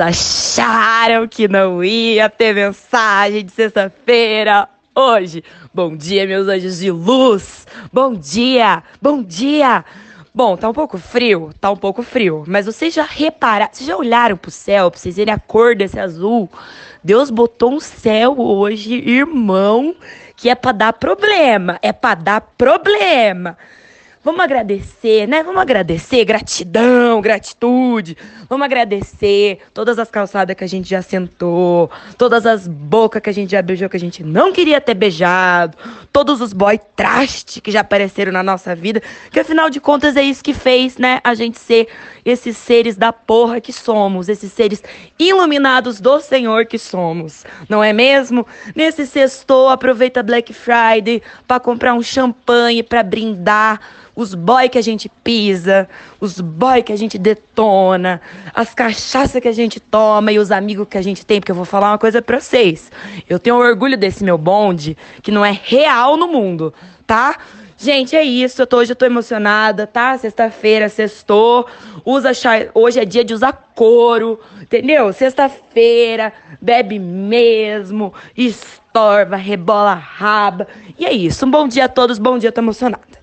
acharam que não ia ter mensagem de sexta-feira hoje. Bom dia, meus anjos de luz. Bom dia, bom dia. Bom, tá um pouco frio, tá um pouco frio, mas vocês já repararam, vocês já olharam pro céu pra vocês verem a cor desse azul? Deus botou um céu hoje, irmão, que é para dar problema, é para dar problema. Vamos agradecer, né? Vamos agradecer, gratidão, gratitude. Vamos agradecer todas as calçadas que a gente já sentou, todas as bocas que a gente já beijou que a gente não queria ter beijado, todos os boy traste que já apareceram na nossa vida, que afinal de contas é isso que fez, né? A gente ser esses seres da porra que somos, esses seres iluminados do Senhor que somos, não é mesmo? Nesse sexto, aproveita Black Friday para comprar um champanhe para brindar os boy que a gente pisa, os boy que a gente detona, as cachaças que a gente toma e os amigos que a gente tem, porque eu vou falar uma coisa pra vocês. Eu tenho orgulho desse meu bonde, que não é real no mundo, tá? Gente, é isso. Eu tô, hoje eu tô emocionada, tá? Sexta-feira, sextou. Usa. Hoje é dia de usar couro, entendeu? Sexta-feira, bebe mesmo, estorva, rebola raba. E é isso. Um bom dia a todos. Bom dia, tô emocionada.